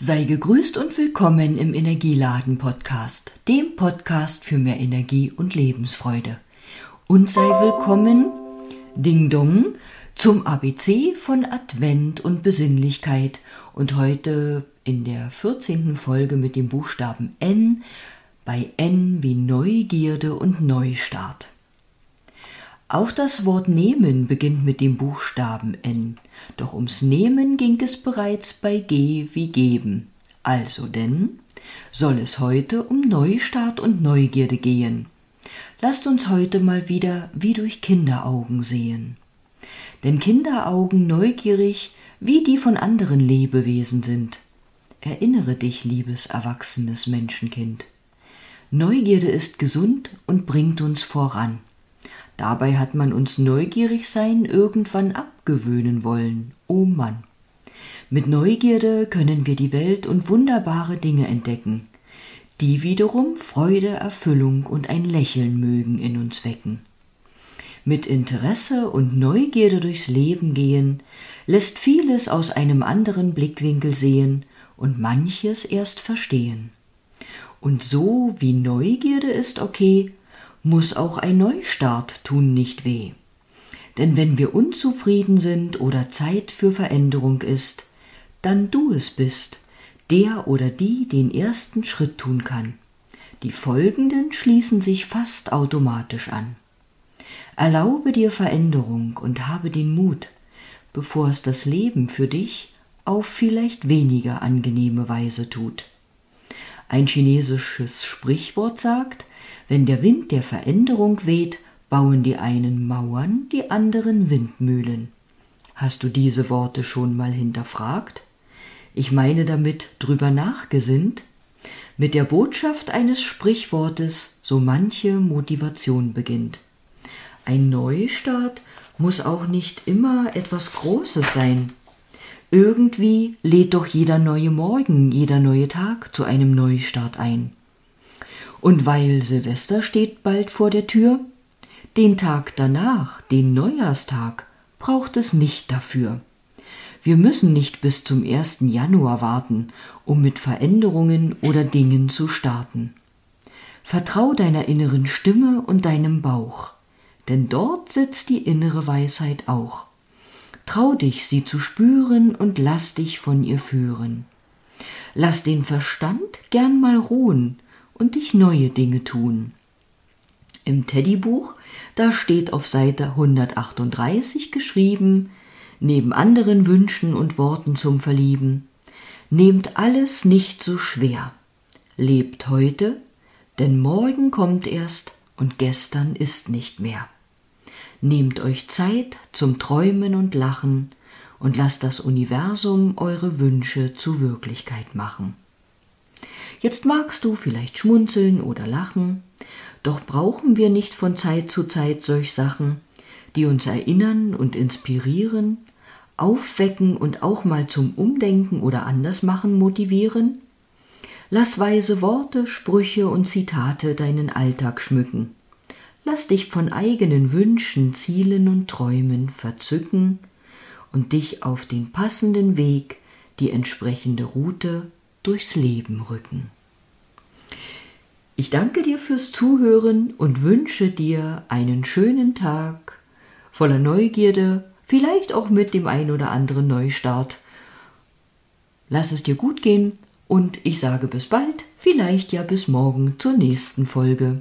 Sei gegrüßt und willkommen im Energieladen Podcast, dem Podcast für mehr Energie und Lebensfreude. Und sei willkommen, Ding Dong, zum ABC von Advent und Besinnlichkeit und heute in der 14. Folge mit dem Buchstaben N bei N wie Neugierde und Neustart. Auch das Wort nehmen beginnt mit dem Buchstaben N, doch ums Nehmen ging es bereits bei G wie geben. Also denn soll es heute um Neustart und Neugierde gehen. Lasst uns heute mal wieder wie durch Kinderaugen sehen. Denn Kinderaugen neugierig wie die von anderen Lebewesen sind. Erinnere dich, liebes erwachsenes Menschenkind. Neugierde ist gesund und bringt uns voran. Dabei hat man uns neugierig sein irgendwann abgewöhnen wollen. Oh Mann. Mit Neugierde können wir die Welt und wunderbare Dinge entdecken, die wiederum Freude, Erfüllung und ein Lächeln mögen in uns wecken. Mit Interesse und Neugierde durchs Leben gehen, lässt vieles aus einem anderen Blickwinkel sehen und manches erst verstehen. Und so wie Neugierde ist okay, muss auch ein Neustart tun nicht weh. Denn wenn wir unzufrieden sind oder Zeit für Veränderung ist, dann du es bist, der oder die den ersten Schritt tun kann. Die folgenden schließen sich fast automatisch an. Erlaube dir Veränderung und habe den Mut, bevor es das Leben für dich auf vielleicht weniger angenehme Weise tut. Ein chinesisches Sprichwort sagt, wenn der Wind der Veränderung weht, bauen die einen Mauern, die anderen Windmühlen. Hast du diese Worte schon mal hinterfragt? Ich meine damit drüber nachgesinnt? Mit der Botschaft eines Sprichwortes so manche Motivation beginnt. Ein Neustart muss auch nicht immer etwas Großes sein. Irgendwie lädt doch jeder neue Morgen, jeder neue Tag zu einem Neustart ein. Und weil Silvester steht bald vor der Tür, den Tag danach, den Neujahrstag, braucht es nicht dafür. Wir müssen nicht bis zum 1. Januar warten, um mit Veränderungen oder Dingen zu starten. Vertrau deiner inneren Stimme und deinem Bauch, denn dort sitzt die innere Weisheit auch. Trau dich, sie zu spüren und lass dich von ihr führen. Lass den Verstand gern mal ruhen und dich neue Dinge tun. Im Teddybuch, da steht auf Seite 138 geschrieben, neben anderen Wünschen und Worten zum Verlieben, nehmt alles nicht so schwer, lebt heute, denn morgen kommt erst und gestern ist nicht mehr. Nehmt euch Zeit zum Träumen und Lachen und lasst das Universum eure Wünsche zu Wirklichkeit machen. Jetzt magst du vielleicht schmunzeln oder lachen, doch brauchen wir nicht von Zeit zu Zeit solch Sachen, die uns erinnern und inspirieren, aufwecken und auch mal zum Umdenken oder Andersmachen motivieren? Lass weise Worte, Sprüche und Zitate deinen Alltag schmücken. Lass dich von eigenen Wünschen, Zielen und Träumen verzücken und dich auf den passenden Weg, die entsprechende Route durchs Leben rücken. Ich danke dir fürs Zuhören und wünsche dir einen schönen Tag voller Neugierde, vielleicht auch mit dem ein oder anderen Neustart. Lass es dir gut gehen und ich sage bis bald, vielleicht ja bis morgen zur nächsten Folge.